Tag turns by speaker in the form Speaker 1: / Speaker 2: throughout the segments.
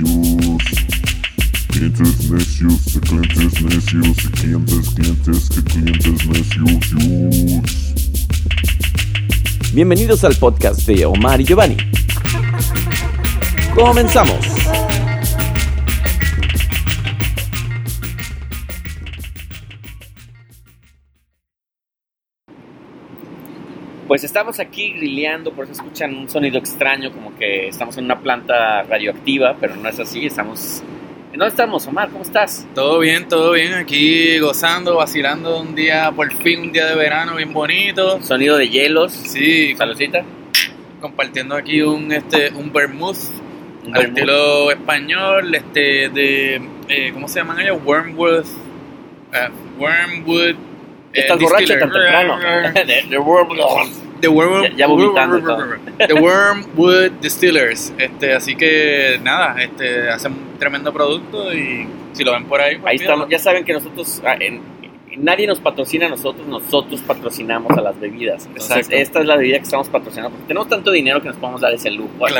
Speaker 1: necios. Clientes necios, clientes necios, clientes, clientes, que clientes necios.
Speaker 2: Bienvenidos al podcast de Omar y Giovanni. Comenzamos. Pues estamos aquí grilleando, por eso escuchan un sonido extraño, como que estamos en una planta radioactiva, pero no es así, estamos... ¿En dónde estamos, Omar? ¿Cómo estás?
Speaker 3: Todo bien, todo bien, aquí gozando, vacilando un día, por fin un día de verano bien bonito.
Speaker 2: Sonido de hielos.
Speaker 3: Sí,
Speaker 2: Saludcita.
Speaker 3: compartiendo aquí un este un vermouth
Speaker 2: Un
Speaker 3: al
Speaker 2: vermouth.
Speaker 3: estilo español, este de eh, ¿cómo se llaman ellos? Wormwood eh, Wormwood eh,
Speaker 2: Estás borracho tan temprano. De Wormwood.
Speaker 3: The Worm,
Speaker 2: Ya- ya.
Speaker 3: The Wormwood Distillers. Este, así que nada, este hacen un tremendo producto y si lo ven por ahí, pues
Speaker 2: Ahí estamos. Ya saben que nosotros, ah, en- nadie nos patrocina a nosotros, nosotros patrocinamos a las bebidas. Entonces,
Speaker 3: Exacto.
Speaker 2: esta es la bebida que estamos patrocinando. Porque tenemos tanto dinero que nos podemos dar ese lujo. así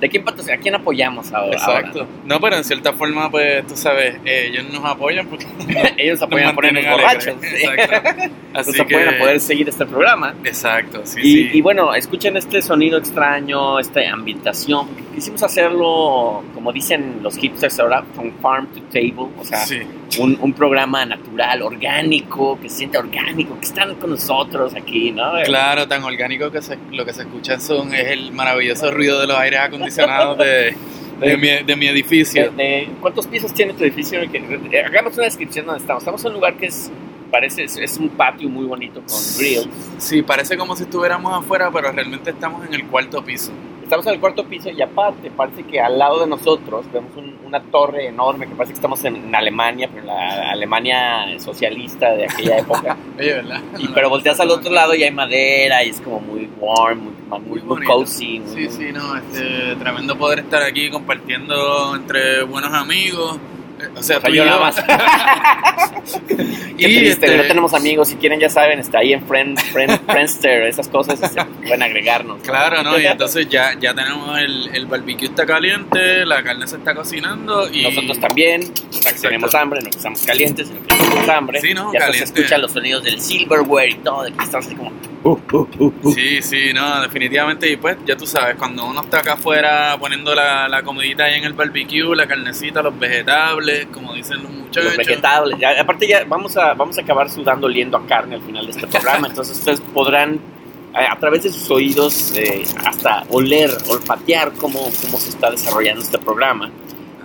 Speaker 2: de-
Speaker 3: Claro.
Speaker 2: ¿De quién? ¿A quién apoyamos ahora?
Speaker 3: Exacto. No, pero en cierta forma, pues, tú sabes, ellos nos apoyan porque?
Speaker 2: Ellos nos apoyan a ponernos borrachos.
Speaker 3: Exacto.
Speaker 2: Nos apoyan a poder seguir este programa.
Speaker 3: Exacto, sí,
Speaker 2: y,
Speaker 3: sí.
Speaker 2: y bueno, escuchen este sonido extraño, esta ambientación. Quisimos hacerlo, como dicen los hipsters ahora, from farm to table. O sea,
Speaker 3: Sí.
Speaker 2: un, un programa natural, orgánico, que se siente orgánico, que están con nosotros aquí, ¿no?
Speaker 3: Claro, tan orgánico que se- lo que se escucha son, es el maravilloso ruido de los aires acondicionados de, de, mi, de mi
Speaker 2: De-
Speaker 3: edificio.
Speaker 2: de- ¿Cuántos pisos tiene tu edificio? Eh, hagamos una descripción donde estamos. Estamos en un lugar que es, parece, es, un patio muy bonito con grills.
Speaker 3: Sí, parece como si estuviéramos afuera, pero realmente estamos en el cuarto piso.
Speaker 2: Estamos en el cuarto piso y aparte parece que al lado de nosotros vemos un- una torre enorme que parece que estamos en, en Alemania, pero en la Alemania socialista de aquella época.
Speaker 3: Oye, ¿verdad?
Speaker 2: Y, pero volteas al otro lado y hay madera y es como muy warm, muy, muy, muy, cozy. muy-
Speaker 3: Sí, sí, no, este, tremendo poder estar aquí compartiendo entre buenos amigos. Eh, O sea, tú y
Speaker 2: yo nada más.
Speaker 3: Y
Speaker 2: triste,
Speaker 3: este,
Speaker 2: no tenemos amigos. Si quieren, ya saben, está ahí en Friend, Friend, Friendster, esas cosas, este, pueden agregarnos.
Speaker 3: Claro, ¿no? Y entonces ya, ya tenemos el, el barbecue está caliente, la carne se está cocinando y...
Speaker 2: Nosotros también, o sea, que tenemos hambre, no que estamos calientes, que tenemos hambre.
Speaker 3: Sí, ¿no?
Speaker 2: Ya se escuchan los sonidos del silverware y todo, de que estamos así como... uh, uh, uh, uh.
Speaker 3: Sí, sí, no, definitivamente. Y pues, ya tú sabes, cuando uno está acá afuera poniendo la, la comidita ahí en el barbecue, la carnecita, los vegetables, como dicen los muchachos.
Speaker 2: Los vegetables. Ya, aparte ya vamos a, vamos a acabar sudando oliendo a carne al final de este programa. Entonces ustedes podrán a, a través de sus oídos eh, hasta oler, olfatear cómo, cómo se está desarrollando este programa.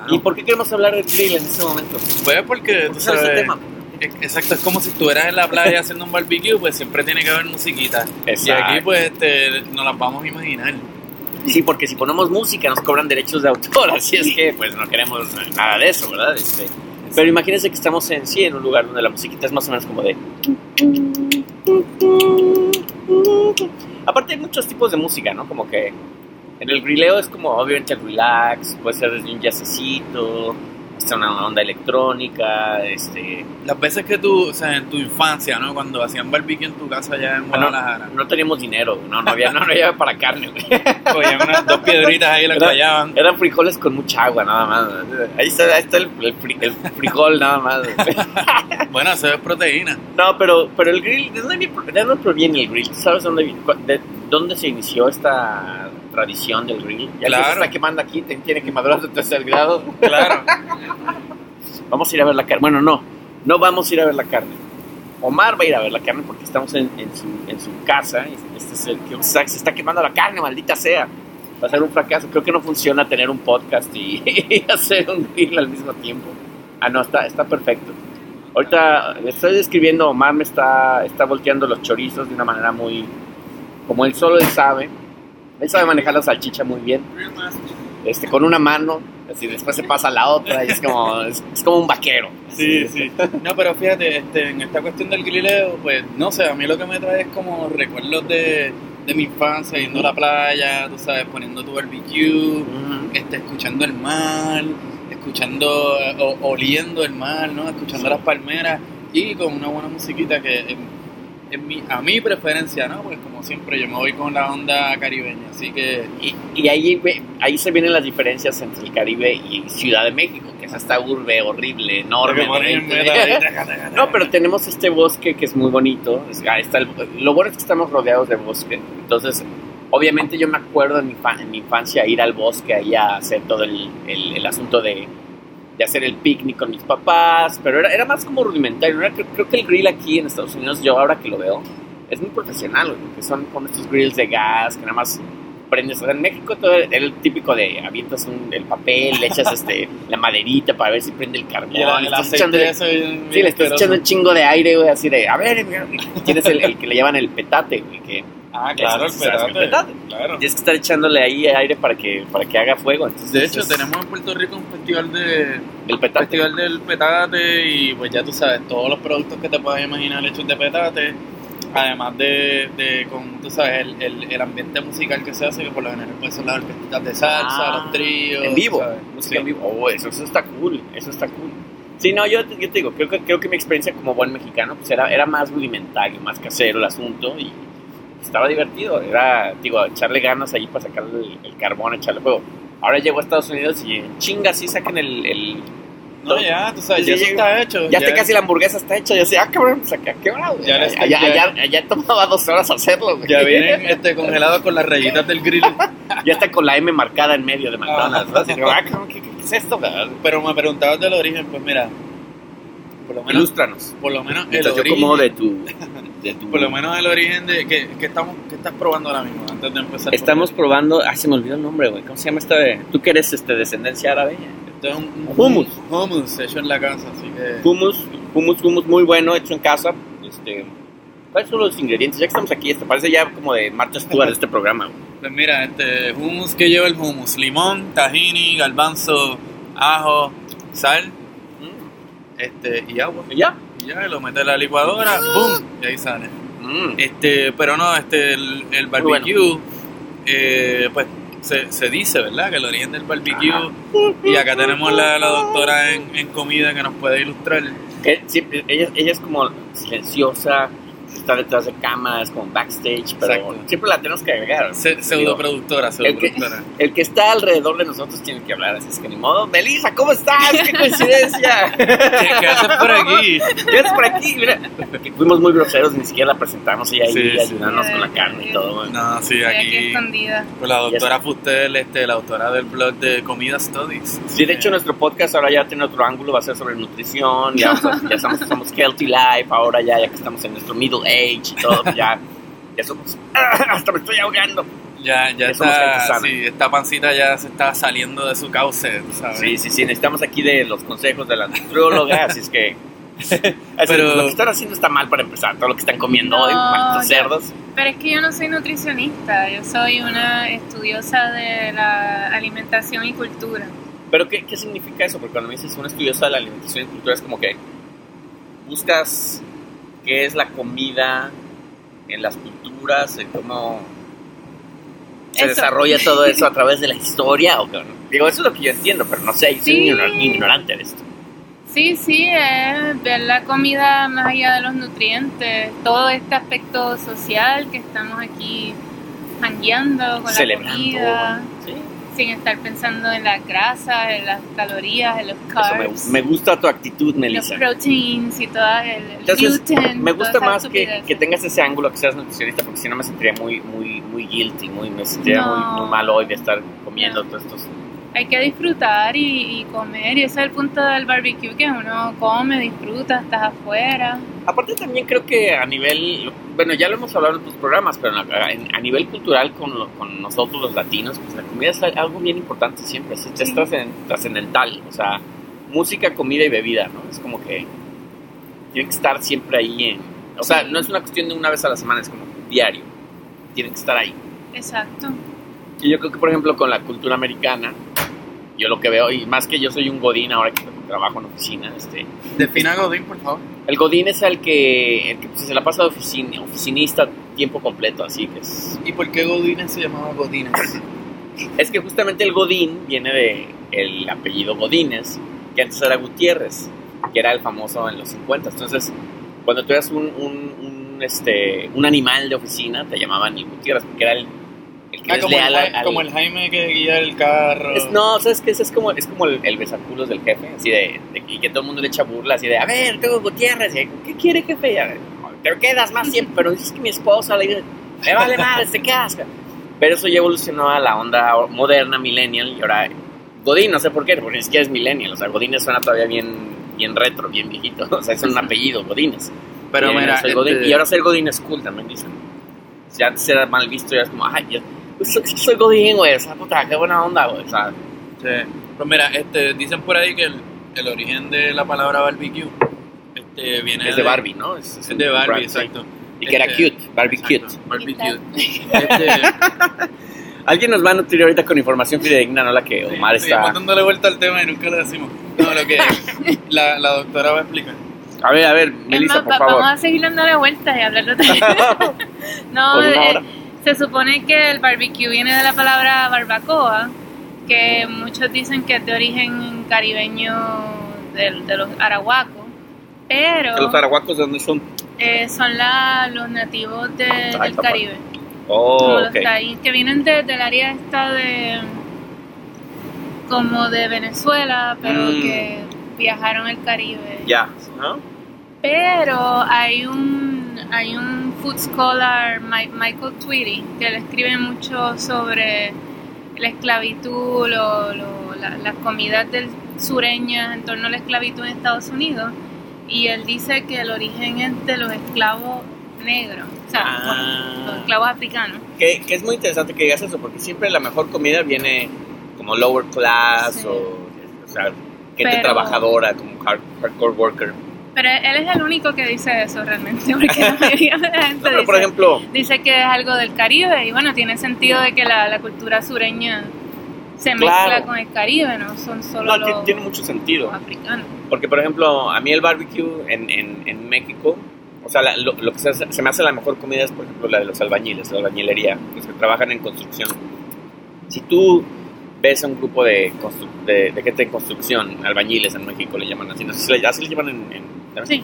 Speaker 2: ¿Y por qué queremos hablar del grill en este momento?
Speaker 3: Pues porque, tú
Speaker 2: ¿Por qué sale
Speaker 3: sabes,
Speaker 2: ese tema?
Speaker 3: Es- exacto, es como si estuvieras en la playa haciendo un barbecue, pues siempre tiene que haber musiquita. Y
Speaker 2: Exacto.
Speaker 3: aquí, pues, este, nos las vamos a imaginar.
Speaker 2: Sí, porque si ponemos música nos cobran derechos de autor, así es que pues no queremos nada de eso, ¿verdad? Este, pero imagínense que estamos en sí en un lugar donde la musiquita es más o menos como de... Aparte hay muchos tipos de música, ¿no? Como que en el grileo es como obviamente el relax, puede ser desde un jazzcito, hasta una onda electrónica, este...
Speaker 3: Las veces que tú, o sea, en tu infancia, ¿no? Cuando hacían barbecue en tu casa allá en Guadalajara,
Speaker 2: no teníamos dinero, no, no había, no, no había para carne, güey.
Speaker 3: unas dos piedritas ahí las
Speaker 2: Era-
Speaker 3: callaban.
Speaker 2: Eran frijoles con mucha agua, nada más. Ahí está, ahí está el, el fri- el frijol, nada más.
Speaker 3: Bueno, eso es proteína.
Speaker 2: No, pero, pero el grill, ¿de dónde, de dónde proviene el grill? ¿Tú sabes dónde, de dónde se inició esta tradición del grill? Ya que
Speaker 3: Claro.
Speaker 2: se está quemando aquí, te- tiene quemaduras de tercer grado.
Speaker 3: Claro.
Speaker 2: Vamos a ir a ver la carne. Bueno, no, no vamos a ir a ver la carne. Omar va a ir a ver la carne porque estamos en, en su, en su casa. Este es el que o sea, se está quemando la carne, maldita sea. Va a ser un fracaso. Creo que no funciona tener un podcast y, y hacer un grill al mismo tiempo. Ah, no, está, está perfecto. Ahorita le estoy describiendo, Omar me está, está volteando los chorizos de una manera muy... Como él solo él sabe. Él sabe manejar la salchicha muy bien. Este, con una mano, así después se pasa a la otra y es como, es, es como un vaquero.
Speaker 3: Sí, sí. No, pero fíjate, este, en esta cuestión del grileo, pues no sé, a mí lo que me trae es como recuerdos de, de mi infancia, yendo a la playa, tú sabes, poniendo tu barbecue,
Speaker 2: Ujú.
Speaker 3: este, escuchando el mar, escuchando, o, oliendo el mar, ¿no? Escuchando
Speaker 2: Sí.
Speaker 3: las palmeras y con una buena musiquita que en, en mi, a mi preferencia, ¿no? Pues como siempre, yo me voy con la onda caribeña, así que...
Speaker 2: Y, y ahí, ahí se vienen las diferencias entre el Caribe y Ciudad de México, que es esta urbe horrible, enorme. ¿no? pero tenemos este bosque que es muy bonito. Es- está el- lo bueno es que estamos rodeados de bosque. Entonces, obviamente yo me acuerdo en mi, en mi infancia ir al bosque ahí a hacer todo el, el- el asunto de, de hacer el picnic con mis papás, pero era, era más como rudimentario. Era- creo, creo que el grill aquí en Estados Unidos, yo ahora que lo veo, es muy profesional, porque son como estos grills de gas que nada más prendes. O sea, en México todo era el típico de avientas un, el papel, le echas este, la maderita para ver si prende el carbón. Le estás Sí, le echando un chingo de aire, güey, así de, a ver, tienes el, el que le llaman el petate, güey, que
Speaker 3: Ah, claro, el petate. Claro.
Speaker 2: tienes que estar echándole ahí aire para que, para que haga fuego. Entonces,
Speaker 3: De hecho,
Speaker 2: es-
Speaker 3: tenemos en Puerto Rico un festival de
Speaker 2: el petate.
Speaker 3: festival del petate y pues ya tú sabes, todos los productos que te puedas imaginar hechos de petate, además de, de con, tú sabes, el, el, el ambiente musical que se hace, que por lo general pues son las orquestitas de salsa,
Speaker 2: Ah,
Speaker 3: los tríos.
Speaker 2: En vivo,
Speaker 3: ¿sabes?
Speaker 2: música
Speaker 3: Sí.
Speaker 2: en vivo. Oh, eso, eso está cool, eso está cool. Sí, no, yo, te- yo te digo, creo que, creo que mi experiencia como buen mexicano pues era, era más rudimentario, más casero el asunto y estaba divertido. Era, digo, echarle ganas ahí para sacar el, el carbón, echarle fuego. Ahora llego a Estados Unidos y en chinga sí sacan el, el-
Speaker 3: No, ya, tú sabes,
Speaker 2: Sí,
Speaker 3: ya
Speaker 2: ya-
Speaker 3: está hecho.
Speaker 2: Ya, está casi la hamburguesa está hecha. Yo decía, ah, cabrón, pues acá, qué bravo.
Speaker 3: Ya
Speaker 2: Ya, ya,
Speaker 3: ya-
Speaker 2: ya, ya tomaba dos horas hacerlo, güey.
Speaker 3: Ya vienen este, congelados con las rayitas del grill.
Speaker 2: Ya está con la M marcada en medio de McDonald's. ¿no? Así, ah, cabrón, ¿qué, qué- qué es esto? güey?
Speaker 3: Pero me preguntabas del origen, pues mira, por lo menos,
Speaker 2: Ilústranos.
Speaker 3: por lo menos el
Speaker 2: yo
Speaker 3: origen,
Speaker 2: como de tu... De tu
Speaker 3: por lo menos el origen de que, que estamos, estás probando ahora mismo antes de empezar.
Speaker 2: Estamos probando... Ay, se me olvidó el nombre, güey. ¿Cómo se llama esta de...? Tú que eres este, descendencia árabe.
Speaker 3: Esto es un,
Speaker 2: Hummus.
Speaker 3: hummus hecho en la casa, así que
Speaker 2: Hummus, hummus, hummus muy bueno, hecho en casa. Este... ¿Cuáles son los ingredientes? Ya que estamos aquí, este parece ya como de Marta Stewart este programa. güey.
Speaker 3: pues mira, este hummus que lleva el hummus, limón, tahini, garbanzo, ajo, sal, este y agua.
Speaker 2: ¿Y ya?
Speaker 3: Ya lo metes en la licuadora, boom, y ahí sale.
Speaker 2: Mm.
Speaker 3: Este, pero no, este el, el barbecue eh, pues se, se dice, ¿verdad? Que el origen del barbecue y acá tenemos la, la doctora en, en comida que nos puede ilustrar.
Speaker 2: Que siempre- ella, ella es como silenciosa, está detrás de cámaras, como backstage, pero
Speaker 3: Exacto.
Speaker 2: siempre la tenemos que agregar.
Speaker 3: Se- pseudo productora, pseudo
Speaker 2: El que-
Speaker 3: productora.
Speaker 2: El que está alrededor de nosotros tiene que hablar, así es que ni modo. Melissa, ¿cómo estás? ¡Qué coincidencia!
Speaker 3: ¿Qué, haces por aquí?
Speaker 2: ¿Qué haces por aquí? Mira, fuimos muy groseros, ni siquiera la presentamos ella ahí
Speaker 3: Sí, sí.
Speaker 2: ayudándonos con la carne y todo.
Speaker 3: No, sí,
Speaker 4: aquí
Speaker 3: aquí
Speaker 4: escondida.
Speaker 3: con la doctora Fustel, este, la autora del blog de Comida Studies.
Speaker 2: Sí, de hecho nuestro podcast ahora ya tiene otro ángulo, va a ser sobre nutrición, ya, vamos a- ya estamos, somos healthy life, ahora ya, ya que estamos en nuestro middle age y todo, ya, ya somos, hasta me estoy ahogando.
Speaker 3: Ya, ya
Speaker 2: Ya
Speaker 3: está, sí, esta pancita ya se está saliendo de su cauce, ¿sabes?
Speaker 2: Sí, sí, sí, necesitamos aquí de los consejos de la nutrióloga, así es que... Pero
Speaker 3: Pero-
Speaker 2: lo que están haciendo está mal para empezar, todo lo que están comiendo hoy,
Speaker 4: No,
Speaker 2: malditos
Speaker 4: ya.
Speaker 2: cerdos.
Speaker 4: Pero es que yo no soy nutricionista, yo soy una estudiosa de la alimentación y cultura.
Speaker 2: Pero ¿qué, qué significa eso? Porque cuando me dices una estudiosa de la alimentación y cultura es como que buscas qué es la comida en las culturas, en cómo se
Speaker 4: Eso.
Speaker 2: desarrolla todo eso a través de la historia. O? Digo, eso es lo que yo entiendo, pero no sé, yo soy
Speaker 4: Sí.
Speaker 2: ignor- ignorante de esto.
Speaker 4: Sí, sí, es ver la comida más allá de los nutrientes, todo este aspecto social que estamos aquí jangueando con
Speaker 2: Celebrando.
Speaker 4: la comida. Sin estar pensando en las grasas, en las calorías, en los carbs,
Speaker 2: me, me gusta tu actitud,
Speaker 4: los
Speaker 2: Melissa.
Speaker 4: proteins y todo el, el
Speaker 2: Entonces,
Speaker 4: gluten.
Speaker 2: me gusta más que, que tengas ese ángulo, que seas nutricionista, porque si no me sentiría muy, muy, muy guilty, muy, me sentiría
Speaker 4: No.
Speaker 2: muy, muy mal hoy de estar comiendo
Speaker 4: No.
Speaker 2: todos estos
Speaker 4: Hay que disfrutar y, y comer, y ese es el punto del barbecue, que uno come, disfruta, estás afuera.
Speaker 2: Aparte también creo que a nivel, bueno, ya lo hemos hablado en otros programas, pero a, nivel cultural con, lo- con nosotros los latinos, pues la comida es algo bien importante siempre, es, es
Speaker 4: Sí.
Speaker 2: trascen- trascendental, o sea, música, comida y bebida, ¿no? Es como que tienen que estar siempre ahí en, o sea, no es una cuestión de una vez a la semana, es como diario, tienen que estar ahí.
Speaker 4: Exacto.
Speaker 2: Y yo creo que, por ejemplo, con la cultura americana, yo lo que veo, y más que yo soy un godín ahora que trabajo en oficina, este,
Speaker 3: Defina Godín, por favor.
Speaker 2: el godín es el que, el que pues, se la pasa de oficina, oficinista tiempo completo, así que es...
Speaker 3: ¿Y por qué Godínez se llamaba Godínez?
Speaker 2: Es que justamente el godín viene de el apellido Godínez, que antes era Gutiérrez, que era el famoso en los 50. Entonces, cuando tú eras un, un- un un, este, un animal de oficina, te llamaban el Gutiérrez, porque era el, el que
Speaker 3: Ah,
Speaker 2: es
Speaker 3: como, el,
Speaker 2: leal
Speaker 3: Jai-
Speaker 2: al-
Speaker 3: como el Jaime que guía el carro.
Speaker 2: Es- no, ¿sabes qué? Es como, es como el, el besaculos del jefe, así de, de- y que todo el mundo le echa burla, así de, a ver, tengo Gutiérrez, y, ¿qué quiere jefe? Y, a ver, te quedas más tiempo, pero dices que mi esposa le dice, me vale madre, te quedas. Pero eso ya evolucionó a la onda moderna, millennial, y ahora Godín, no sé por qué, porque ni siquiera es millennial, o sea, Godínez suena todavía bien, bien retro, bien viejito, o sea, es un apellido, Godínez.
Speaker 3: Pero
Speaker 2: Y,
Speaker 3: mira,
Speaker 2: Godín.
Speaker 3: este-
Speaker 2: y ahora ser Godín es cool también, dicen. Ya antes era mal visto, ya es como, ay, pues, soy, soy Godín, güey, o sea, puta, qué buena onda, güey, o sea,
Speaker 3: Sí. Pues mira, este, dicen por ahí que el, el origen de la palabra barbecue este, viene
Speaker 2: es de Barbie, ¿no? Es,
Speaker 3: Es de Barbie, exacto.
Speaker 2: Y que era
Speaker 3: Este,
Speaker 2: cute, Barbie
Speaker 3: exacto,
Speaker 2: cute.
Speaker 3: Barbie
Speaker 4: Cute.
Speaker 3: Este,
Speaker 2: Alguien nos va a nutrir ahorita con información fidedigna, no la que Omar
Speaker 3: sí,
Speaker 2: está...
Speaker 3: dándole vuelta al tema y nunca le decimos. No, lo que la, la doctora va a explicar.
Speaker 2: A ver, a ver,
Speaker 4: Es
Speaker 2: Melissa, por favor.
Speaker 4: vamos a seguir dándole vueltas y hablar de otra No,
Speaker 2: Por una
Speaker 4: eh,
Speaker 2: hora.
Speaker 4: Se supone que el barbecue viene de la palabra barbacoa, que muchos dicen que es de origen caribeño de, los arahuacos, pero
Speaker 2: ¿Los arahuacos de dónde son?
Speaker 4: eh, son la- los nativos de-
Speaker 2: Ay,
Speaker 4: del. Caribe,
Speaker 2: Oh,
Speaker 4: como los taínos, que vienen de- del área esta de como de Venezuela, pero
Speaker 2: Mm.
Speaker 4: que viajaron al Caribe.
Speaker 2: Ya, ¿no?
Speaker 4: Pero hay un, hay un food scholar, Mi- Michael Tweedy, que le escribe mucho sobre la esclavitud, lo- lo- la- las comidas del sureñas en torno a la esclavitud en Estados Unidos. Y él dice que el origen es de los esclavos negros, o sea,
Speaker 2: Ah.
Speaker 4: bueno, los esclavos africanos.
Speaker 2: Que, que es muy interesante que digas eso, porque siempre la mejor comida viene como lower class
Speaker 4: Sí.
Speaker 2: o, o sea, gente
Speaker 4: Pero-
Speaker 2: trabajadora, como hard- hardcore worker.
Speaker 4: Pero él es el único que dice eso realmente, porque la mayoría de la gente
Speaker 2: No, pero
Speaker 4: dice-
Speaker 2: por ejemplo,
Speaker 4: dice que es algo del Caribe y bueno, tiene sentido de que la, la cultura sureña se mezcla
Speaker 2: Claro.
Speaker 4: con el Caribe, no son solo
Speaker 2: no,
Speaker 4: los,
Speaker 2: ti- tiene mucho sentido.
Speaker 4: africanos.
Speaker 2: Porque, por ejemplo, a mí el barbecue en, en, en México, o sea, la- lo, lo que se, hace- se me hace la mejor comida es, por ejemplo, la de los albañiles, la albañilería, los que trabajan en construcción. Si tú ves a un grupo de, de, de gente en construcción, albañiles en México le llaman así, no sé si le, así le llaman en... en-
Speaker 4: Sí,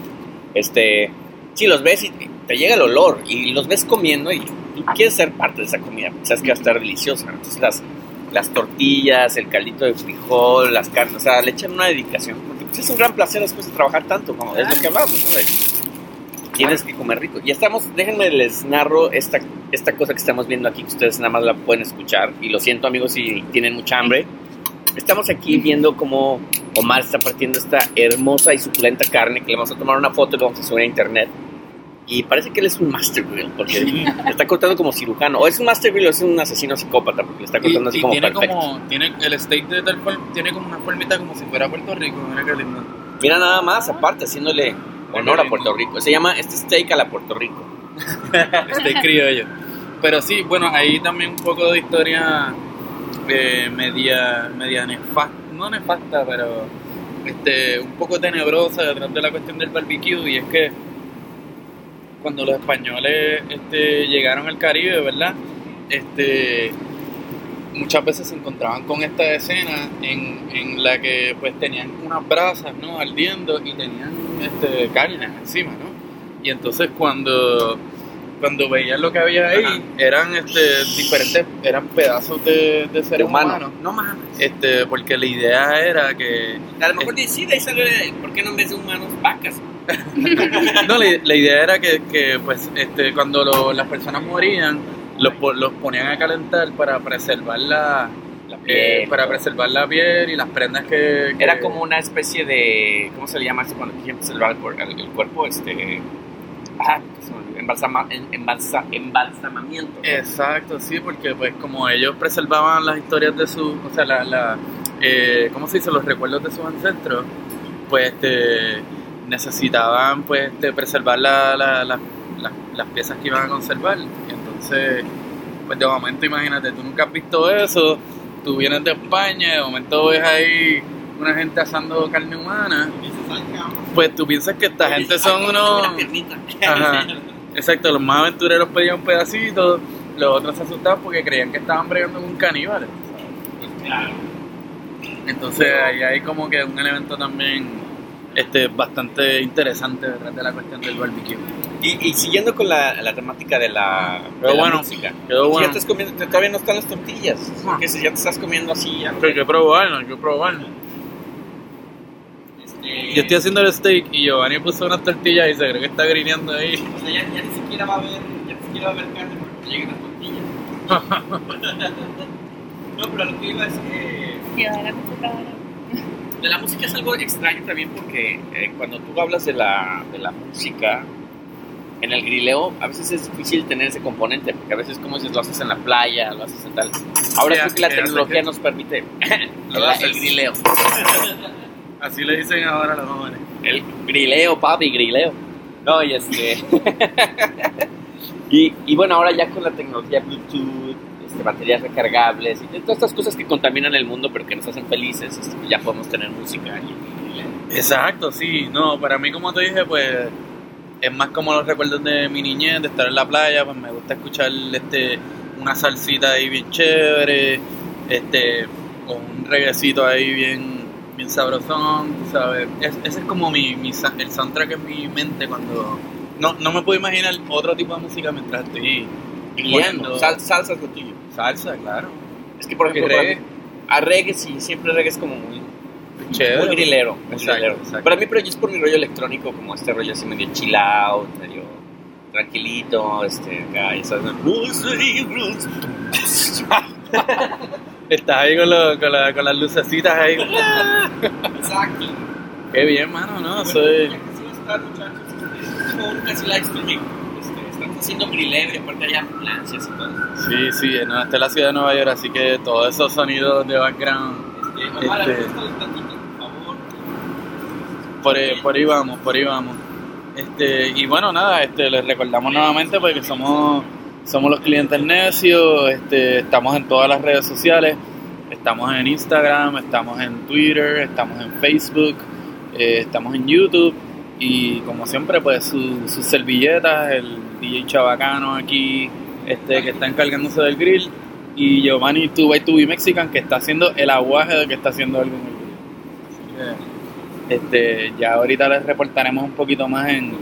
Speaker 2: este, sí, los ves y te llega el olor y los ves comiendo y tú quieres ser parte de esa comida, sabes que va a estar deliciosa. Entonces las, las tortillas, el caldito de frijol, las carnes, o sea, le echan una dedicación. Porque pues, es un gran placer después de trabajar tanto, como es lo que hablamos, ¿no? De- tienes que comer rico. Y estamos, déjenme les narro esta, esta cosa que estamos viendo aquí, que ustedes nada más la pueden escuchar. Y lo siento amigos si tienen mucha hambre. Estamos aquí viendo cómo Omar está partiendo esta hermosa y suculenta carne que le vamos a tomar una foto y lo vamos a subir a internet. Y parece que él es un master grill porque está cortando como cirujano. O es un master grill o es un asesino psicópata porque le está
Speaker 3: Y,
Speaker 2: cortando así
Speaker 3: y
Speaker 2: como
Speaker 3: tiene
Speaker 2: perfecto.
Speaker 3: como, tiene el steak de tal cual, tiene como una formita como si fuera Puerto Rico, mira qué lindo.
Speaker 2: Mira nada más, aparte, haciéndole honor a Puerto Rico. Se llama este steak a la Puerto Rico.
Speaker 3: Steak criollo. Pero sí, bueno, ahí también un poco de historia eh, media, media nefasta, no nefasta, pero este, un poco tenebrosa detrás de la cuestión del barbecue y es que cuando los españoles este, llegaron al Caribe, ¿verdad? Este, muchas veces se encontraban con esta escena en, en la que pues tenían unas brasas, ¿no? Ardiendo y tenían este, carne encima, ¿no? Y entonces cuando, cuando veían lo que había ahí,
Speaker 2: Ajá.
Speaker 3: eran este, diferentes, eran pedazos de, de seres
Speaker 2: Humano.
Speaker 3: humanos.
Speaker 2: No mames.
Speaker 3: Este, porque la idea era que
Speaker 2: A lo mejor sí, de ahí sale, ¿por qué no en vez de humanos, vacas?
Speaker 3: No, la, la idea era que, que, pues, este, cuando lo- las personas morían, los, los ponían a calentar para preservar la,
Speaker 2: La
Speaker 3: eh,
Speaker 2: piel.
Speaker 3: para preservar la piel y las prendas que, que-
Speaker 2: Era como una especie de. ¿Cómo se le llama esto cuando quieren preservar el, el- cuerpo? Este. Ah. Embalsama, embalsa- embalsamamiento. ¿no?
Speaker 3: Exacto, sí, porque pues como ellos preservaban las historias de su, o sea, la, la eh, ¿cómo se dice? Los recuerdos de sus ancestros, pues este, necesitaban pues este, preservar la- la- las piezas que iban a conservar. Entonces, pues de momento imagínate, tú nunca has visto eso, tú vienes de España, y de momento ves ahí una gente asando carne humana, pues tú piensas que esta gente son unos... Ajá. Exacto, los más aventureros pedían un pedacito, los otros se asustaban porque creían que estaban bregando con caníbales. Entonces ahí hay como que un elemento también este bastante interesante detrás de la cuestión del barbecue.
Speaker 2: Y, y siguiendo con la, la temática de la, de
Speaker 3: Quedó
Speaker 2: la
Speaker 3: bueno,
Speaker 2: música.
Speaker 3: quedó
Speaker 2: Si
Speaker 3: bueno.
Speaker 2: Ya estás comiendo, todavía no están las tortillas.
Speaker 3: Ah.
Speaker 2: Que si ya te estás comiendo así. algo.
Speaker 3: Hay que probarlo, hay que probarlo.
Speaker 2: Este,
Speaker 3: Yo estoy haciendo el steak y Giovanni puso unas tortillas y se cree que está grineando ahí.
Speaker 2: O sea, ya, ya ni siquiera va a haber, ya ni siquiera va a haber carne porque lleguen las tortillas. no, pero lo que iba es que
Speaker 4: Llevar la computadora.
Speaker 2: de la música es algo extraño también porque eh, cuando tú hablas de la, de la música en el grileo, a veces es difícil tener ese componente, porque a veces, como dices, lo haces en la playa, lo haces en tal. Ahora
Speaker 3: Sí,
Speaker 2: creo que la tecnología
Speaker 3: que-
Speaker 2: nos permite
Speaker 3: Lo
Speaker 2: el, el grileo.
Speaker 3: Así le dicen ahora los jóvenes.
Speaker 2: El grileo, papi, grileo. No, y este. y, y bueno, ahora ya con la tecnología Bluetooth, este, baterías recargables y todas estas cosas que contaminan el mundo pero que nos hacen felices, este, ya podemos tener música y, grileo.
Speaker 3: Exacto, sí. No, para mí, como te dije, pues es más como los recuerdos de mi niñez, de estar en la playa, pues me gusta escuchar este una salsita ahí bien chévere, este con un reguecito ahí bien bien sabrosón, tú ¿sabes? Es- ese es como mi, mi el soundtrack en mi mente cuando no, no me puedo imaginar otro tipo de música mientras estoy poniendo
Speaker 2: sal- salsa es lo tuyo.
Speaker 3: salsa, claro.
Speaker 2: Es que, por ejemplo,
Speaker 3: reggae.
Speaker 2: a reggae sí, siempre reggae es como muy,
Speaker 3: Chévere.
Speaker 2: muy grilero. muy
Speaker 3: Exacto,
Speaker 2: grilero.
Speaker 3: exacto.
Speaker 2: Para mí, pero yo es por mi rollo electrónico, como este rollo así medio chill out, medio tranquilito, este, acá, ya sabes,
Speaker 3: Estás ahí con, lo- con, la- con las lucecitas ahí.
Speaker 2: Exacto.
Speaker 3: Qué bien, mano, ¿no? Soy...
Speaker 2: Casi este, es como un casi live streaming. Estamos haciendo grilero y aparte hay ambulancias y todo.
Speaker 3: Sí, sí, no, esta es la ciudad de Nueva York, así que todos esos sonidos de background,
Speaker 2: Este, Omar,
Speaker 3: Este-
Speaker 2: ajusta los platitos, por favor.
Speaker 3: Por ahí, por ahí vamos, por ahí vamos. Este, y bueno, nada, este, les recordamos nuevamente porque somos, somos los clientes necios, este, estamos en todas las redes sociales, estamos en Instagram, estamos en Twitter, estamos en Facebook, eh, estamos en YouTube y como siempre pues su- sus servilletas, el DJ Chabacano aquí este, que está encargándose del grill y Giovanni 2x2 Mexican que está haciendo el aguaje de que está haciendo algo en el grill. Este, ya ahorita les reportaremos un poquito más en,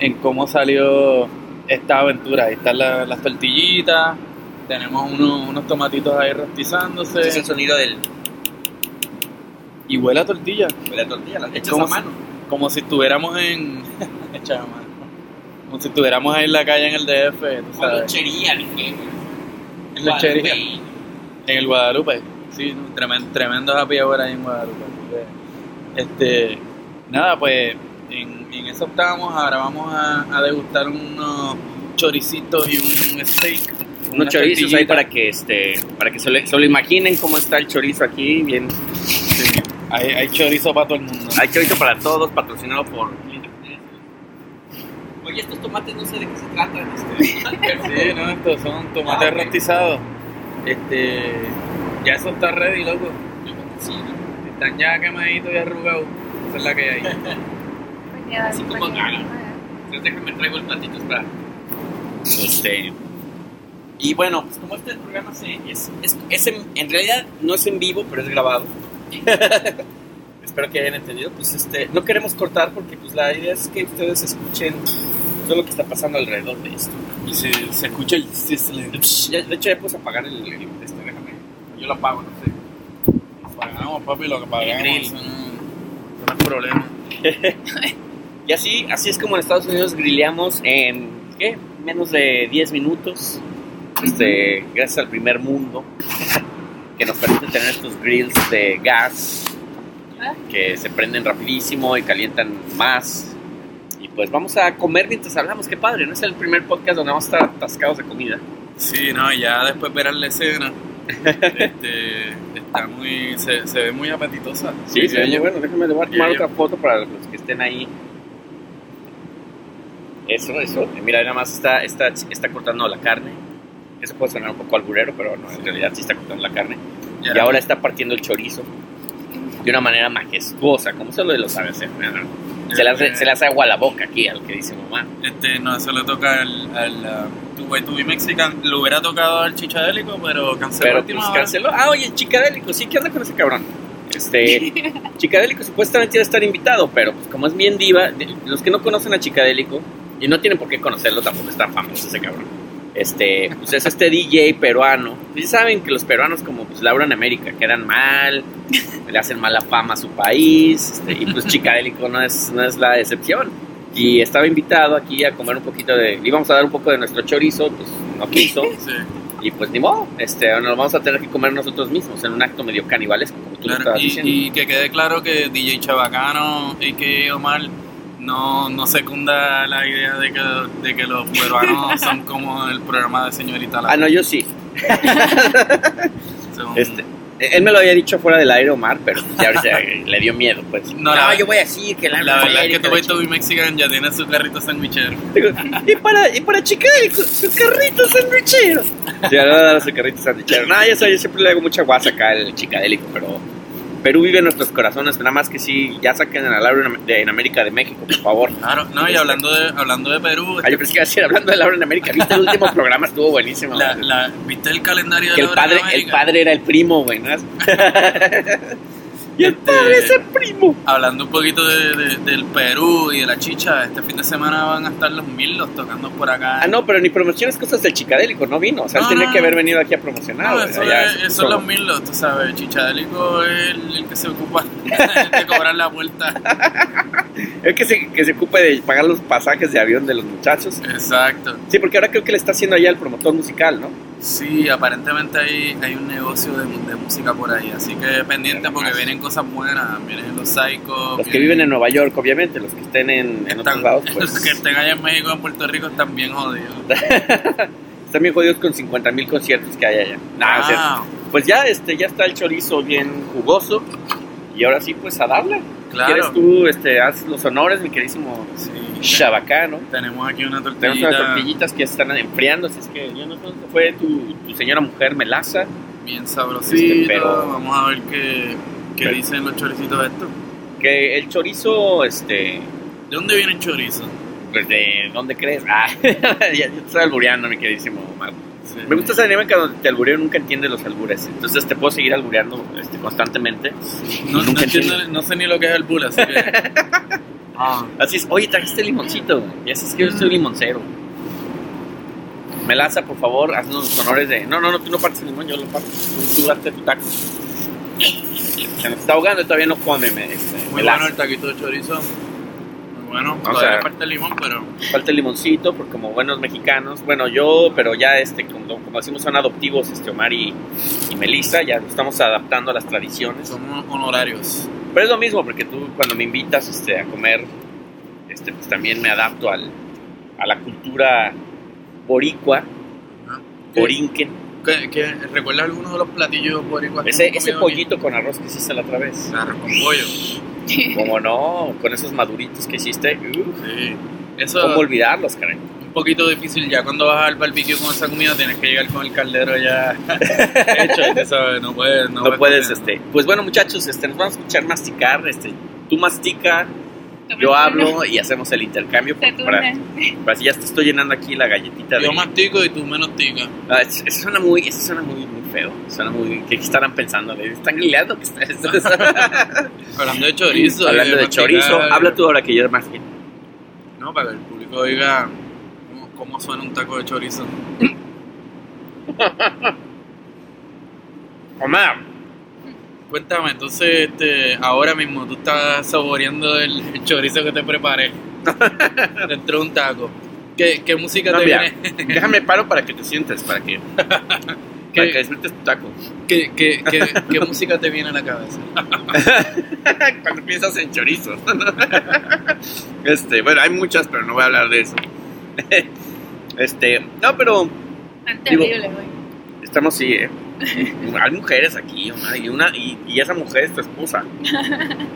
Speaker 3: en cómo salió esta aventura. Ahí están la- las tortillitas, tenemos unos, unos tomatitos ahí rostizándose
Speaker 2: Este es el sonido del,
Speaker 3: y huele a tortilla,
Speaker 2: de la tortilla, las hechas
Speaker 3: ¿Cómo
Speaker 2: a mano.
Speaker 3: como si estuviéramos en... Hecha a mano. como si estuviéramos ahí en la calle en el DF, tú sabes,
Speaker 2: lechería,
Speaker 3: en lechería, en el Guadalupe. Sí, tremendo, tremendo happy hour ahí en Guadalupe. Este, nada, pues en, en eso estábamos. Ahora vamos a, a degustar unos choricitos y un steak.
Speaker 2: Unos chorizos ahí para que, este, para que se lo, se lo imaginen cómo está el chorizo aquí, bien.
Speaker 3: Sí, hay, hay chorizo para todo el mundo.
Speaker 2: Hay chorizo para todos, patrocinado por... Oye, estos tomates no sé de qué se tratan. Este.
Speaker 3: Sí, no, estos son tomates
Speaker 2: Ah,
Speaker 3: rostizados. Este, ya eso está ready, loco.
Speaker 2: Sí,
Speaker 3: Están ya quemaditos y arrugados. Esa es la que hay.
Speaker 4: Pues
Speaker 2: Así
Speaker 4: pues
Speaker 2: como
Speaker 4: ya,
Speaker 2: gaga. Entonces déjame traigo el platito para... Este... Y bueno, pues como este programa se, es, es, es en, en realidad no es en vivo, pero es grabado. Espero que hayan entendido. Pues este, no queremos cortar porque pues la idea es que ustedes escuchen todo lo que está pasando alrededor de esto.
Speaker 3: Y se, se escucha el sizzling.
Speaker 2: Ya- de hecho ya puedes apagar el, el- este, déjame. Yo lo apago, no sé.
Speaker 3: Pagamos, papi, lo que pagamos. no, no problema.
Speaker 2: Y así, así es como en Estados Unidos grileamos en ¿qué? menos de 10 minutos. Este, gracias al primer mundo que nos permite tener estos grills de gas que se prenden rapidísimo y calientan más. Y pues vamos a comer mientras hablamos, qué padre, ¿no? Es el primer podcast donde vamos a estar atascados de comida.
Speaker 3: Sí, no, ya después verán la escena. Este, está muy, se, se ve muy apetitosa.
Speaker 2: Sí, se ve muy bueno. Déjame le voy a tomar otra foto para los que estén ahí. Eso, eso. Mira, nada más está, está, está cortando la carne. Eso puede sonar un poco alburero, pero no, en realidad sí está cortando la carne. Y ahora está partiendo el chorizo de una manera majestuosa, como solo lo sabe hacer. ¿no? Se le, hace, se le hace agua a la boca aquí al que dice mamá.
Speaker 3: Este, no, eso le toca al, al uh, Two by Two Mexican. Lo hubiera tocado al Chichadélico, pero canceló
Speaker 2: Pero pues canceló. Ah, oye, Chicadélico, sí, ¿qué onda con ese cabrón? Este, Chicadélico supuestamente iba a estar invitado, pero pues como es bien diva, los que no conocen a Chicadélico, y no tienen por qué conocerlo, tampoco está famoso ese cabrón. Este, pues es este DJ peruano. Y saben que los peruanos, como pues Laura en América, quedan mal, le hacen mala fama a su país, este, y pues Chicadélico no es, no es la excepción. Y estaba invitado aquí a comer un poquito de. Íbamos a dar un poco de nuestro chorizo, pues no quiso.
Speaker 3: Sí.
Speaker 2: Y pues ni modo, este, nos lo vamos a tener que comer nosotros mismos en un acto medio canibalesco, como tú lo
Speaker 3: Claro,
Speaker 2: estabas
Speaker 3: y,
Speaker 2: diciendo.
Speaker 3: y que quede claro que DJ Chabacano y que Omar no, no secunda la idea de que, de que los peruanos son como el programa de señorita La
Speaker 2: Ah, no, yo sí.
Speaker 3: Son-
Speaker 2: Este, él me lo había dicho fuera del aire, Omar, pero ya ahorita le dio miedo, pues.
Speaker 3: No, la-
Speaker 2: yo voy así, que la,
Speaker 3: La verdad es que tu
Speaker 2: la
Speaker 3: to Be Mexican ya tiene su carrito sandwichero.
Speaker 2: Digo, y para, y para Chicadélico, su carrito sandwichero. Ya le voy a dar su carrito sandwichero. No, sabes, yo siempre le hago mucha guasa acá al Chicadélico, pero Perú vive en nuestros corazones. Nada más que sí, ya saquen a Laura en, de- en América de México, por favor.
Speaker 3: Claro, no, y hablando de, hablando de Perú,
Speaker 2: Ah, yo pensé que iba a decir, hablando de Laura en América, viste el último programa, estuvo buenísimo.
Speaker 3: la, la- ¿viste el calendario de
Speaker 2: que el
Speaker 3: Laura en
Speaker 2: padre, el padre era el primo, güey, ¿no? y el
Speaker 3: Este-
Speaker 2: padre es el primo.
Speaker 3: Hablando un poquito de, de- del Perú y de la chicha, este fin de semana van a estar los Milos tocando por acá.
Speaker 2: Ah, no, pero ni promociones cosas del Chicadélico, no vino. O sea, él tenía
Speaker 3: no,
Speaker 2: que haber venido aquí a promocionar.
Speaker 3: No, eso,
Speaker 2: allá
Speaker 3: es, eso es los Milos, tú sabes. Chichadélico es el, el que se ocupa de cobrar la vuelta.
Speaker 2: El que se, que se ocupe de pagar los pasajes de avión de los muchachos.
Speaker 3: Exacto.
Speaker 2: Sí, porque ahora creo que le está haciendo allá el promotor musical, ¿no?
Speaker 3: Sí, aparentemente hay, hay un negocio de, de música por ahí, así que pendiente porque vienen cosas buenas, vienen los Psychos.
Speaker 2: Los que viven en Nueva York, obviamente, los que estén en, en otros lados,
Speaker 3: Los que
Speaker 2: pues
Speaker 3: estén allá en México en Puerto Rico están bien jodidos.
Speaker 2: están bien jodidos con 50 mil conciertos que hay allá. Nah, o sea,
Speaker 3: Ah,
Speaker 2: pues ya, este, ya está el chorizo bien jugoso. Y ahora sí, pues a darle.
Speaker 3: claro.
Speaker 2: ¿Quieres tú, este, haz los honores, mi queridísimo
Speaker 3: Sí.
Speaker 2: Chabacano?
Speaker 3: Tenemos aquí una
Speaker 2: Tenemos
Speaker 3: tortillita
Speaker 2: unas tortillitas que están enfriando, así es que yo no sé dónde fue tu, tu señora mujer Melaza.
Speaker 3: bien sabrosita.
Speaker 2: Este, pero-
Speaker 3: Vamos a ver qué, qué
Speaker 2: Pero-
Speaker 3: dicen los choricitos estos.
Speaker 2: Que el chorizo, este,
Speaker 3: ¿De dónde viene el chorizo?
Speaker 2: pues de dónde crees. Ah, ya, estoy albureando, mi queridísimo Omar.
Speaker 3: Sí.
Speaker 2: Me gusta esa dinámica donde te albureo y nunca entiendes los albures. Entonces te puedo seguir albureando este, constantemente.
Speaker 3: No, no entiendo- no sé ni lo que es el bull, así que... Ah,
Speaker 2: Así es, oye, trajiste limoncito. Ya sabes que yo soy limoncero. Melaza, por favor, haznos los honores de. No, no, no, tú no partes el limón, yo lo parto. Tú, tú tu taco. Se nos está ahogando y todavía no come, me, este,
Speaker 3: muy
Speaker 2: Melaza.
Speaker 3: bueno el taquito de chorizo. Muy bueno.
Speaker 2: O sea-
Speaker 3: falta el limón, pero...
Speaker 2: Falta el limoncito, porque como buenos mexicanos, bueno, yo, pero ya este, como, como decimos, son adoptivos, este Omar y, y Melissa, ya nos estamos adaptando a las tradiciones.
Speaker 3: Somos honorarios.
Speaker 2: Pero es lo mismo, porque tú cuando me invitas este, a comer, este, pues también me adapto al, a la cultura boricua, borinquen.
Speaker 3: ¿Qué, qué, recuerdas algunos de los platillos boricuas
Speaker 2: Ese, ese pollito con arroz que hiciste la otra vez.
Speaker 3: Claro, con pollo.
Speaker 2: ¿Cómo no? Con esos maduritos que hiciste. uh,
Speaker 3: Sí. Eso
Speaker 2: ¿Cómo olvidarlos, caray?
Speaker 3: Un poquito difícil ya cuando vas al barbecue con esa comida tienes que llegar con el caldero ya hecho, sabes, no puedes, no,
Speaker 2: No, puedes,
Speaker 3: comer.
Speaker 2: este. Pues bueno, muchachos, este, nos vamos a escuchar masticar. Este, tú mastica, yo hablo y hacemos el intercambio para, para si ya te estoy llenando aquí la galletita de.
Speaker 3: Yo mastico y tú menos tica.
Speaker 2: Ah, eso, eso suena muy, eso suena muy, muy feo. Suena muy. ¿Qué estarán pensando? ¿Están grilando? ¿Qué está-
Speaker 3: Hablando de chorizo.
Speaker 2: Hablando de
Speaker 3: masticar,
Speaker 2: chorizo, habla tú ahora que yo más bien.
Speaker 3: No, para que el público oiga cómo, suena un taco de chorizo.
Speaker 2: Omar,
Speaker 3: Cuéntame, entonces, este, ahora mismo tú estás saboreando el, el chorizo que te preparé dentro de un taco. ¿Qué, qué música
Speaker 2: No,
Speaker 3: te
Speaker 2: mira.
Speaker 3: viene?
Speaker 2: déjame paro para que te sientes, para que, para
Speaker 3: ¿Qué,
Speaker 2: que disfrutes tu taco.
Speaker 3: qué, qué, qué, qué música te viene a la cabeza?
Speaker 2: Cuando piensas en chorizo. este, bueno, hay muchas, pero no voy a hablar de eso. Este, no, pero
Speaker 4: Tan
Speaker 2: Digo-
Speaker 4: terrible, güey.
Speaker 2: estamos sí, ¿eh? Hay mujeres aquí, y, una, y, y esa mujer es tu esposa.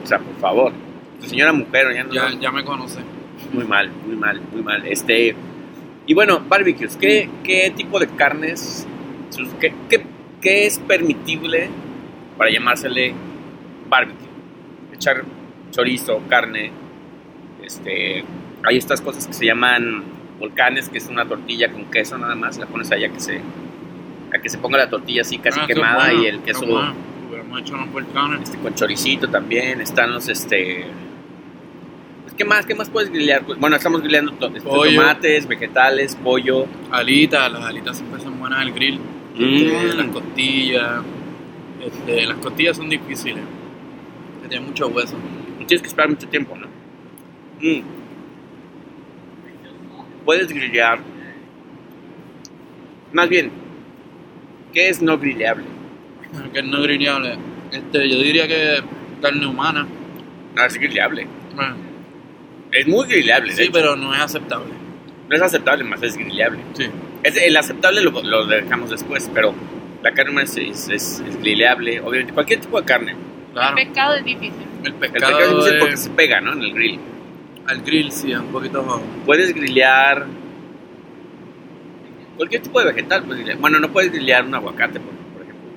Speaker 2: O sea, por favor. Tu señora mujer, ya no.
Speaker 3: Ya, ya me conoce.
Speaker 2: Muy mal, muy mal, muy mal. Este, y bueno, barbecues, ¿qué, qué tipo de carnes, qué, qué, qué es permitible para llamársele barbecue? Echar chorizo, carne, este, hay estas cosas que se llaman volcanes, que es una tortilla con queso nada más, la pones allá que se, a que se ponga la tortilla así casi
Speaker 3: Ah,
Speaker 2: quemada
Speaker 3: bueno,
Speaker 2: y el queso
Speaker 3: bueno.
Speaker 2: Este, con choricito también, están los este ¿Qué más? ¿Qué más puedes grillear? Pues, Bueno, estamos grillando to- este, tomates, vegetales, pollo.
Speaker 3: Alitas, las alitas siempre son buenas al grill.
Speaker 2: Mm.
Speaker 3: Este, las costillas. Este, las costillas son difíciles. Tienen mucho hueso.
Speaker 2: Tienes que esperar mucho tiempo, ¿no? Mm. Puedes grillar. Más bien, ¿qué es no grilleable?
Speaker 3: Que es no grillable. Este, yo diría que carne humana.
Speaker 2: No, es grilleable. Es muy grilleable.
Speaker 3: sí, pero no es aceptable.
Speaker 2: No es aceptable, más es grilleable.
Speaker 3: Sí.
Speaker 2: Es, el aceptable lo, lo dejamos después, pero la carne humana es, es, es- es grilleable. Obviamente, cualquier tipo de carne.
Speaker 3: Claro.
Speaker 4: El pescado es difícil.
Speaker 3: El
Speaker 2: El
Speaker 3: pescado,
Speaker 2: pescado es difícil porque se pega, ¿no? En el grill.
Speaker 3: Al grill sí, un poquito...
Speaker 2: Puedes grillar cualquier tipo de vegetal. Puedes grillar. Bueno, no puedes grillar un aguacate, por, por ejemplo.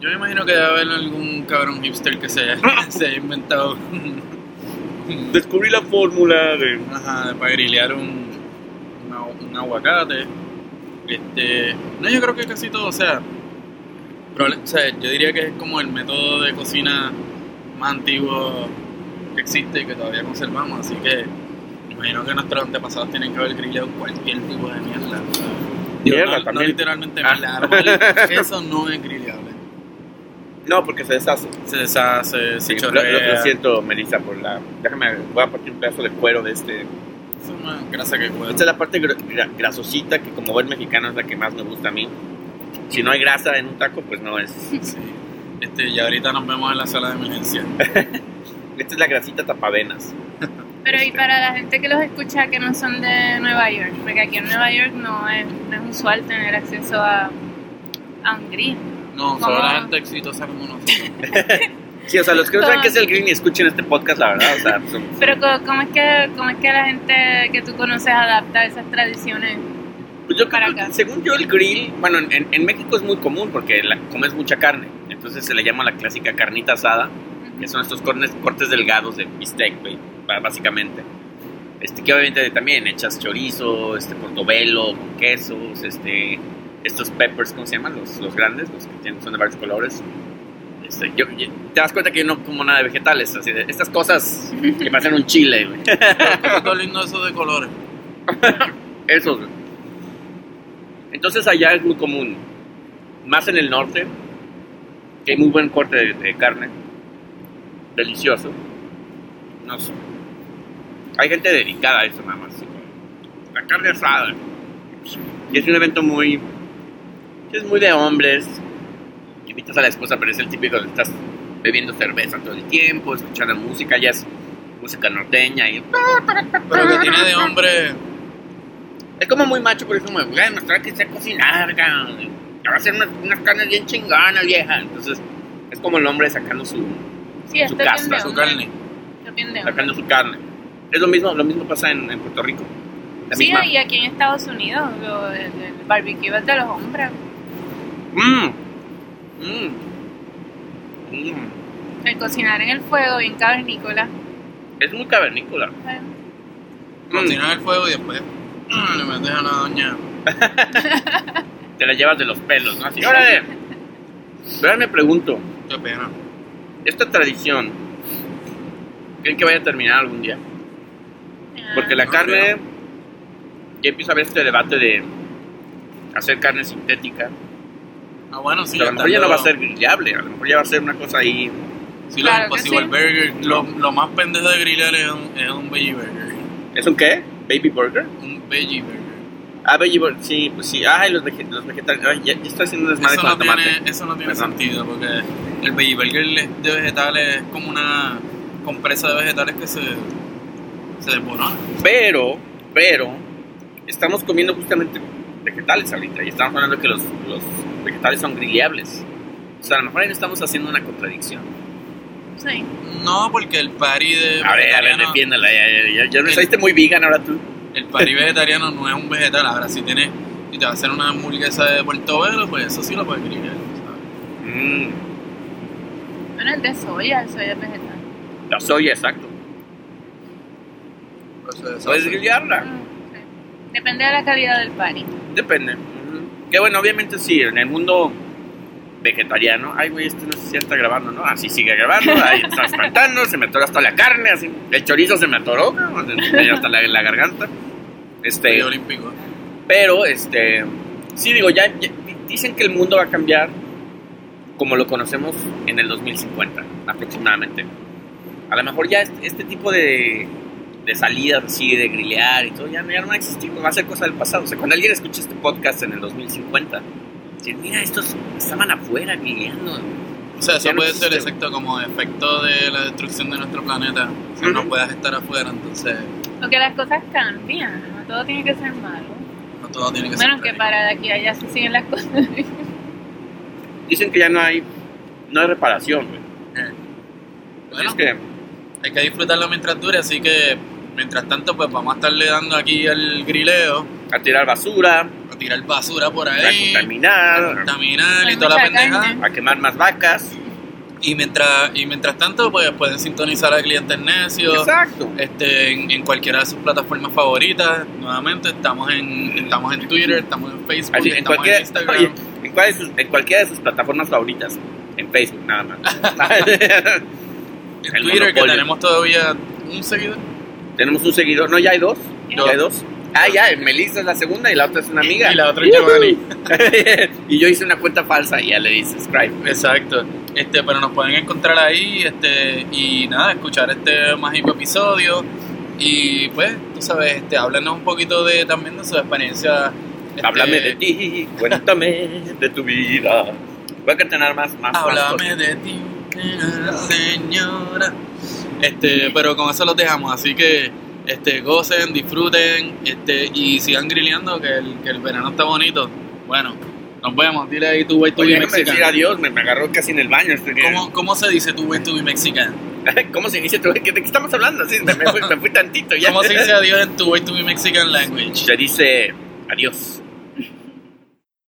Speaker 3: Yo me imagino que debe haber algún cabrón hipster que se se haya inventado
Speaker 2: Descubrí la fórmula de...
Speaker 3: ajá, para grillear un, un aguacate. Este, no, yo creo que casi todo, o sea, probable- o sea, yo diría que es como el método de cocina más antiguo que existe y que todavía conservamos, así que imagino que nuestros antepasados tienen que haber grillado cualquier tipo de mierda. Digo,
Speaker 2: Mierda
Speaker 3: no, no literalmente
Speaker 2: Ah.
Speaker 3: mierda, a lo mejor eso no es grillable.
Speaker 2: No, porque se deshace.
Speaker 3: Se deshace, se
Speaker 2: Sí, lo, lo- siento, Melissa, por la... Déjame, voy a partir un pedazo de cuero de este...
Speaker 3: Es una grasa que puede.
Speaker 2: Esta es la parte gra- grasosita que como buen mexicano es la que más me gusta a mí. Si no hay grasa en un taco, pues no es...
Speaker 3: Sí. Este, ya ahorita nos vemos en la sala de emergencia.
Speaker 2: Esta es la grasita tapavenas.
Speaker 4: Pero y para la gente que los escucha que no son de Nueva York, porque aquí en Nueva York no es, no es usual tener acceso a, a un grill.
Speaker 3: No,
Speaker 4: ¿Cómo?
Speaker 3: solo la gente exitosa como nosotros.
Speaker 2: Sí, o sea, los que no saben qué es el green y escuchen este podcast, la verdad, o sea, son-
Speaker 4: Pero ¿cómo es que cómo es que la gente que tú conoces adapta esas tradiciones?
Speaker 2: Pues yo
Speaker 4: Para
Speaker 2: creo
Speaker 4: acá.
Speaker 2: según yo, el grill, bueno, en, en México es muy común porque la, comes mucha carne. Entonces se le llama la clásica carnita asada, que son estos cornes, cortes delgados de bistec, güey, básicamente. Este, que obviamente también echas chorizo, este, portobelo, con quesos, este, estos peppers, ¿cómo se llaman? Los, los grandes, los que tienen, son de varios colores. Este, yo, yo- te das cuenta que yo no como nada de vegetales, así de, estas cosas que parecen un chile, güey.
Speaker 3: Lindo eso de colores.
Speaker 2: Esos. güey. Entonces allá es muy común, más en el norte, que hay muy buen corte de, de carne, delicioso. No sé. Hay gente dedicada a eso nada más. La carne asada. Y es un evento muy... Es muy de hombres. Invitas a la esposa, pero es el típico de estás bebiendo cerveza todo el tiempo, escuchando música, ya es música norteña y
Speaker 3: Pero que tiene de hombre.
Speaker 2: Es como muy macho, pero es como, güey, mostrar que sé cocinar, cabrón. Que va a hacer unas, unas carnes bien chingonas, vieja. Entonces, es como el hombre sacando su,
Speaker 4: Sí,
Speaker 2: Su
Speaker 4: de
Speaker 3: su carne.
Speaker 4: Hombre.
Speaker 2: sacando su carne. Es lo mismo, lo mismo pasa en, en Puerto Rico. La
Speaker 4: Sí,
Speaker 2: misma.
Speaker 4: y aquí en Estados Unidos lo- el, el barbecue es de los hombres.
Speaker 2: Mm. Mm. Mm.
Speaker 4: El cocinar en el fuego, bien cavernícola.
Speaker 2: Es muy cavernícola.
Speaker 4: Eh,
Speaker 2: Mm.
Speaker 3: Cocinar el fuego y después le metes a la doña.
Speaker 2: Te la llevas de los pelos, ¿no? Así, órale. Pero ahora me pregunto,
Speaker 3: Qué pena.
Speaker 2: Esta tradición, ¿creen que vaya a terminar algún día? Porque la
Speaker 3: No
Speaker 2: carne,
Speaker 3: creo.
Speaker 2: ya empieza a haber este debate de hacer carne sintética.
Speaker 3: Ah, bueno, sí.
Speaker 2: a lo mejor ya no va a ser grillable, a lo mejor ya va a ser una cosa ahí.
Speaker 3: Sí,
Speaker 4: Claro
Speaker 3: lo
Speaker 4: que
Speaker 3: Impossible
Speaker 4: sí.
Speaker 3: Burger. Lo, lo más pendejo de grillar es un, es un veggie burger.
Speaker 2: ¿Es un qué? ¿Baby burger?
Speaker 3: Un veggie burger.
Speaker 2: Ah, veggie burger, sí, pues sí. Ay, los, vege- los vegetales. Ay, ya, ya estoy haciendo desmadre
Speaker 3: Eso
Speaker 2: con
Speaker 3: no,
Speaker 2: el tomate.
Speaker 3: tiene, eso no tiene
Speaker 2: Perdón.
Speaker 3: sentido porque el veggie burger de vegetales es como una compresa de vegetales que se, se desborona.
Speaker 2: Pero, pero, estamos comiendo justamente vegetales ahorita y estamos hablando que los, los vegetales son grillables. O sea, a lo mejor ahí estamos haciendo una contradicción.
Speaker 4: Sí.
Speaker 3: No, porque el party de
Speaker 2: A ver, a ver, defiéndala. Ya, ya, ya, ya me
Speaker 3: El-
Speaker 2: saliste muy vegan ahora tú.
Speaker 3: El party vegetariano no es un vegetal. Ahora, si tienes, si te vas a hacer una hamburguesa de portobelo, pues eso sí lo puedes grillar. ¿sabes?
Speaker 2: Mm,
Speaker 4: Bueno, es de soya, el soya es vegetal.
Speaker 2: la soya, exacto.
Speaker 3: Pues
Speaker 2: Puedes grillarla.
Speaker 4: Mm, sí. Depende de la calidad del party.
Speaker 2: Depende. Ujú. Que bueno, obviamente sí, en el mundo vegetariano. Ay, güey, esto no sé si ya está grabando, ¿no? Así sigue grabando, ahí está espantando, se me atoró hasta la carne, así. El chorizo se me atoró, ¿no? Hasta la, la garganta. Este,
Speaker 3: olímpico.
Speaker 2: pero, este, sí digo, ya, ya dicen que el mundo va a cambiar como lo conocemos en el 2050, aproximadamente. A lo mejor ya este, este tipo de, de salidas así, de grilear y todo, ya, ya no va a existir, va a ser cosa del pasado. O sea, cuando alguien escuche este podcast en el 2050, dice, mira, estos estaban afuera grileando.
Speaker 3: O sea, eso
Speaker 2: no
Speaker 3: puede ser
Speaker 2: existe.
Speaker 3: exacto como efecto de la destrucción de nuestro planeta. O sea, no
Speaker 2: Ujú.
Speaker 3: puedas estar afuera, entonces
Speaker 4: Porque las cosas cambian, no todo tiene que ser malo.
Speaker 3: no todo tiene que
Speaker 4: Bueno,
Speaker 3: ser.
Speaker 4: que
Speaker 3: feliz.
Speaker 4: para de aquí a allá se siguen las cosas.
Speaker 2: Dicen que ya no hay, no hay reparación, güey.
Speaker 3: Eh. Bueno,
Speaker 2: es que,
Speaker 3: hay que disfrutarlo mientras dure, así que mientras tanto, pues vamos a estarle dando aquí el grileo,
Speaker 2: a tirar basura,
Speaker 3: a tirar basura por
Speaker 2: a
Speaker 3: ahí, a
Speaker 2: contaminar,
Speaker 3: contaminar y
Speaker 4: Hay
Speaker 3: toda la pendeja.
Speaker 4: carne.
Speaker 2: a quemar más vacas.
Speaker 3: Y mientras, y mientras tanto, pues pueden sintonizar a clientes necios.
Speaker 2: Exacto.
Speaker 3: Este, en, en cualquiera de sus plataformas favoritas. Nuevamente, estamos en, estamos en Twitter, estamos en Facebook,
Speaker 2: Así, en,
Speaker 3: estamos
Speaker 2: cualquier,
Speaker 3: en Instagram.
Speaker 2: oye, en, sus- en cualquiera de sus plataformas favoritas. En Facebook, nada más.
Speaker 3: en Twitter, que tenemos todavía un seguidor.
Speaker 2: Tenemos un seguidor. No, ya hay dos.
Speaker 4: Ya.
Speaker 2: Ya hay dos. Ah, ya, Melissa es la segunda y la otra es una amiga.
Speaker 3: Y la otra es Giovanni.
Speaker 2: y yo hice una cuenta falsa y ya le di subscribe.
Speaker 3: Exacto. Este, pero nos pueden encontrar ahí, este, y nada, escuchar este mágico episodio. Y pues, tú sabes, este, háblanos un poquito de también de su experiencia. este,
Speaker 2: Háblame de ti, cuéntame de tu vida. Voy a cantar más, más, más
Speaker 3: Háblame
Speaker 2: cosas.
Speaker 3: de ti, señora. Este, pero con eso los dejamos, así que este, gocen, disfruten, este, y sigan grilleando que el, que el verano está bonito. Bueno, nos vemos, dile ahí tu way to
Speaker 2: Oye,
Speaker 3: be
Speaker 2: déjame decir
Speaker 3: Mexican.
Speaker 2: adiós, me, me agarró casi en el baño. Estoy
Speaker 3: ¿Cómo, ¿Cómo se dice tu way to be Mexican?
Speaker 2: ¿Cómo se inicia? tu- ¿De qué estamos hablando? Sí, me, me fui, me fui tantito ya.
Speaker 3: ¿Cómo se dice adiós en tu way to be Mexican language?
Speaker 2: Se dice adiós.